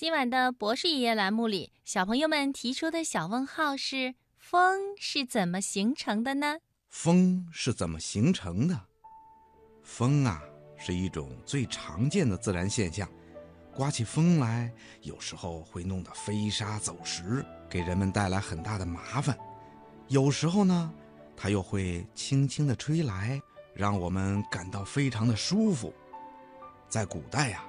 今晚的博士爷爷栏目里，小朋友们提出的小问号是：风是怎么形成的呢？风是怎么形成的？风啊，是一种最常见的自然现象。刮起风来，有时候会弄得飞沙走石，给人们带来很大的麻烦；有时候呢，它又会轻轻地吹来，让我们感到非常的舒服。在古代呀。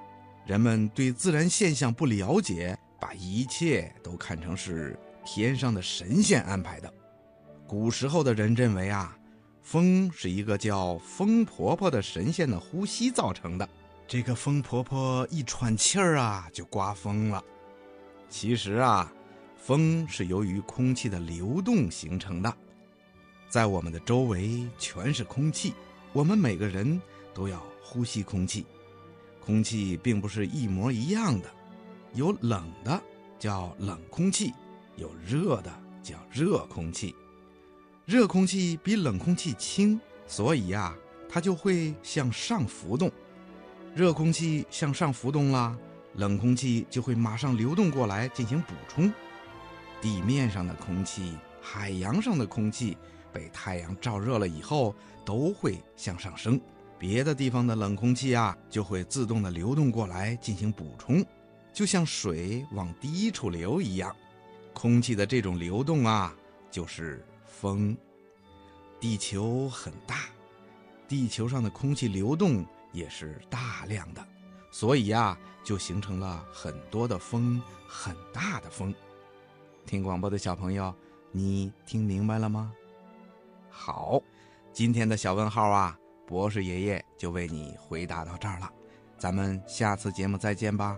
人们对自然现象不了解，把一切都看成是天上的神仙安排的。古时候的人认为啊，风是一个叫风婆婆的神仙的呼吸造成的。这个风婆婆一喘气儿啊，就刮风了。其实啊，风是由于空气的流动形成的。在我们的周围全是空气，我们每个人都要呼吸空气。空气并不是一模一样的，有冷的叫冷空气，有热的叫热空气。热空气比冷空气轻，所以呀，它就会向上浮动。热空气向上浮动了，冷空气就会马上流动过来进行补充。地面上的空气、海洋上的空气被太阳照热了以后，都会向上升。别的地方的冷空气啊，就会自动的流动过来进行补充，就像水往低处流一样。空气的这种流动啊，就是风。地球很大，地球上的空气流动也是大量的，所以呀，就形成了很多的风，很大的风。听广播的小朋友，你听明白了吗？好，今天的小问号啊。博士爷爷就为你回答到这儿了，咱们下次节目再见吧。